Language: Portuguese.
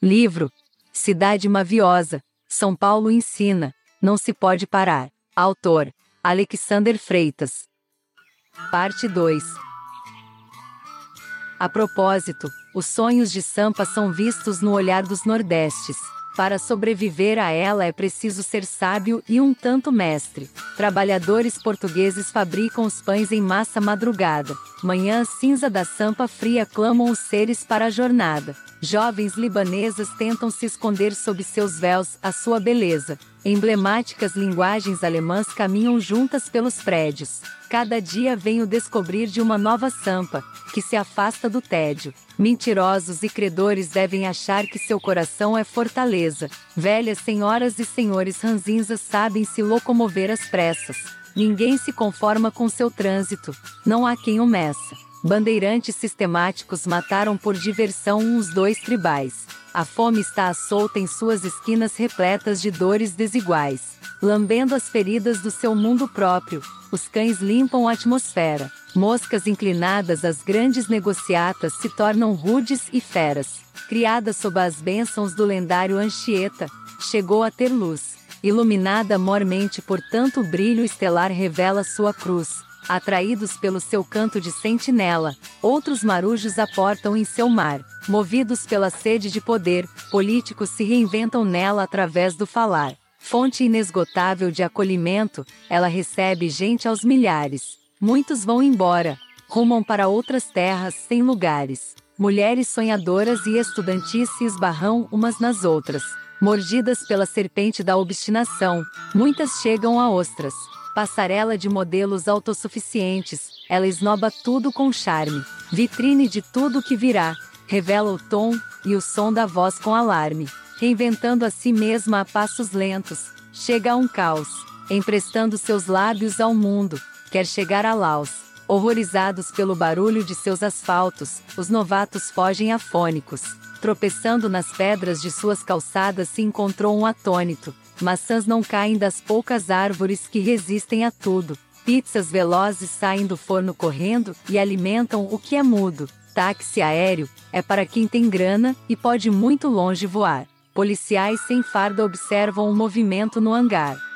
Livro Cidade Maviosa, São Paulo ensina, não se pode parar. Autor Alexander Freitas. Parte 2 A propósito, os sonhos de Sampa são vistos no olhar dos Nordestes. Para sobreviver a ela é preciso ser sábio e um tanto mestre. Trabalhadores portugueses fabricam os pães em massa madrugada. Manhã cinza da sampa fria clamam os seres para a jornada. Jovens libanesas tentam se esconder sob seus véus a sua beleza. Emblemáticas linguagens alemãs caminham juntas pelos prédios. Cada dia venho descobrir de uma nova sampa, que se afasta do tédio. Mentirosos e credores devem achar que seu coração é fortaleza. Velhas senhoras e senhores ranzinzas sabem se locomover às pressas. Ninguém se conforma com seu trânsito, não há quem o meça. Bandeirantes sistemáticos mataram por diversão uns dois tribais. A fome está à solta em suas esquinas repletas de dores desiguais. Lambendo as feridas do seu mundo próprio, os cães limpam a atmosfera. Moscas inclinadas às grandes negociatas se tornam rudes e feras. Criada sob as bênçãos do lendário Anchieta, chegou a ter luz. Iluminada mormente por tanto brilho estelar revela sua cruz. Atraídos pelo seu canto de sentinela, outros marujos aportam em seu mar. Movidos pela sede de poder, políticos se reinventam nela através do falar. Fonte inesgotável de acolhimento, ela recebe gente aos milhares. Muitos vão embora, rumam para outras terras sem lugares. Mulheres sonhadoras e estudantis se esbarram umas nas outras. Mordidas pela serpente da obstinação, muitas chegam a ostras. Passarela de modelos autossuficientes, ela esnoba tudo com charme. Vitrine de tudo que virá, revela o tom e o som da voz com alarme reinventando a si mesma a passos lentos, chega a um caos, emprestando seus lábios ao mundo, quer chegar a Laos. Horrorizados pelo barulho de seus asfaltos, os novatos fogem afônicos. Tropeçando nas pedras de suas calçadas se encontrou um atônito. Maçãs não caem das poucas árvores que resistem a tudo. Pizzas velozes saem do forno correndo e alimentam o que é mudo. Táxi aéreo é para quem tem grana e pode muito longe voar. Policiais sem farda observam o movimento no hangar.